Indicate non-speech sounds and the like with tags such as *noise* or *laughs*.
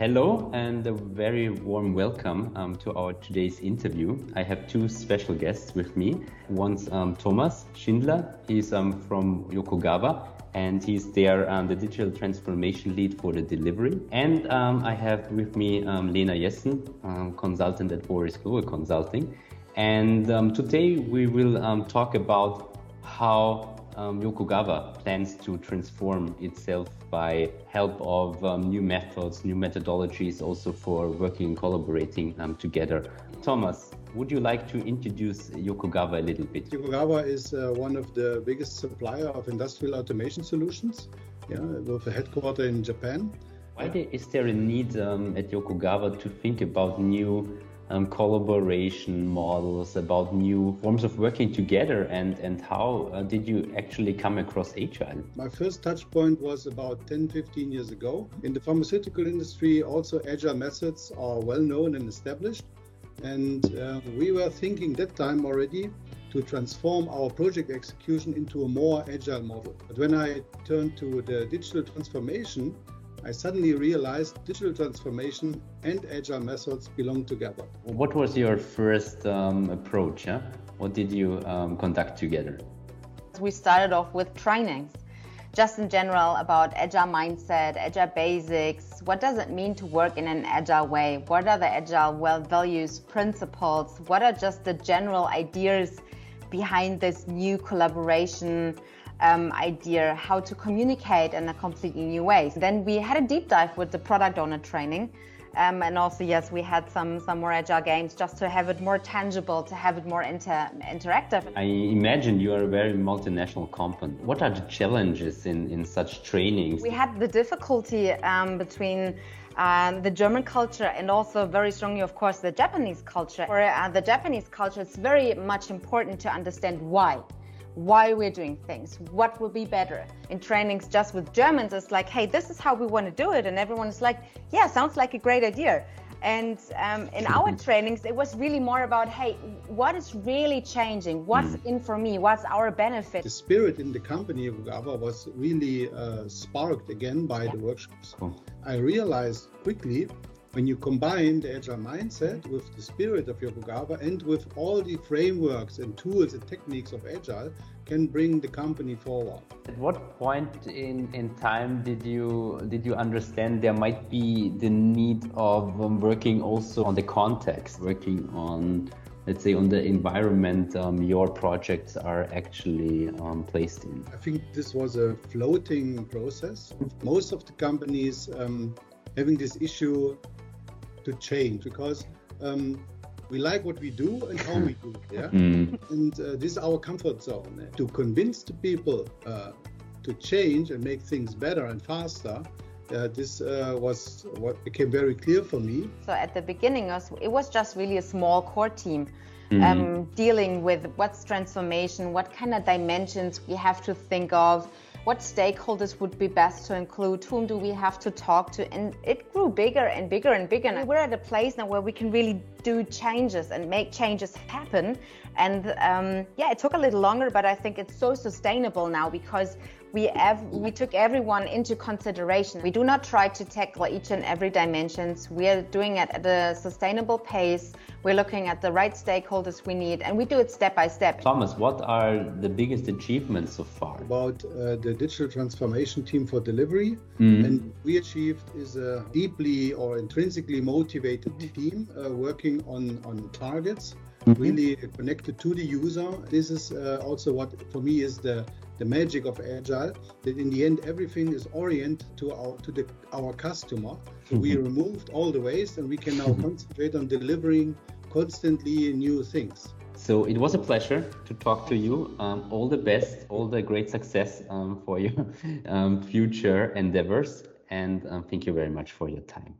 Hello and a very warm welcome um, to our today's interview. I have two special guests with me. One's um, Thomas Schindler. He's um, from Yokogawa and he's there um, the digital transformation lead for the delivery. And um, I have with me um, Lena Jeßen, consultant at Boris Gloger Consulting. And today we will talk about how um, Yokogawa plans to transform itself by help of um, new methods, new methodologies, also for working and collaborating um, together. Thomas, would you like to introduce Yokogawa a little bit? Yokogawa is uh, one of the biggest supplier of industrial automation solutions, yeah, with a headquarter in Japan. Why is there a need um, at Yokogawa to think about new um, collaboration models, about new forms of working together, and, and how uh, did you actually come across Agile? My first touch point was about 10 15 years ago. In the pharmaceutical industry, also Agile methods are well known and established. And uh, we were thinking that time already to transform our project execution into a more agile model. But when I turned to the digital transformation, I suddenly realized digital transformation and agile methods belong together. What was your first um, approach? Huh? What did you um, conduct together? We started off with trainings, just in general about agile mindset, agile basics. What does it mean to work in an agile way? What are the agile well values, principles? What are just the general ideas behind this new collaboration? Um, idea how to communicate in a completely new way. So then we had a deep dive with the product owner training. Um, and also, yes, we had some some more agile games just to have it more tangible, to have it more inter- interactive. I imagine you are a very multinational company. What are the challenges in, in such trainings? We had the difficulty um, between um, the German culture and also very strongly, of course, the Japanese culture. For uh, the Japanese culture, it's very much important to understand why why we're doing things, what will be better. In trainings just with Germans, it's like, hey, this is how we want to do it. And everyone is like, yeah, sounds like a great idea. And um, in our trainings, it was really more about, hey, what is really changing? What's mm. in for me? What's our benefit? The spirit in the company Yokogawa was really uh, sparked again by the workshops. Cool. I realized quickly when you combine the agile mindset with the spirit of Yokogawa and with all the frameworks and tools and techniques of agile, can bring the company forward. At what point in, in time did you did you understand there might be the need of um, working also on the context, working on let's say on the environment um, your projects are actually um, placed in? I think this was a floating process. Most of the companies um, having this issue to change because um, we like what we do and how we do it. Yeah, *laughs* mm. and uh, this is our comfort zone. To convince the people uh, to change and make things better and faster. Uh, this uh, was what became very clear for me. So at the beginning, it was just really a small core team. Mm. Um, dealing with what's transformation, what kind of dimensions we have to think of, what stakeholders would be best to include, whom do we have to talk to, and it grew bigger and bigger and bigger. And we're at a place now where we can really do changes and make changes happen. And um, yeah, it took a little longer, but I think it's so sustainable now because we ev- we took everyone into consideration. We do not try to tackle each and every dimensions. We are doing it at a sustainable pace. We're looking at the right stakeholders we need, and we do it step by step. Thomas, what are the biggest achievements so far? About uh, the digital transformation team for delivery, mm-hmm. and we achieved is a deeply or intrinsically motivated team uh, working on on targets. Mm-hmm. Really connected to the user. This is uh, also what for me is the the magic of agile that in the end everything is oriented to our to the our customer we mm-hmm. removed all the waste and we can now concentrate on delivering constantly new things so it was a pleasure to talk to you um, all the best all the great success um, for your *laughs* um, future endeavors and um, thank you very much for your time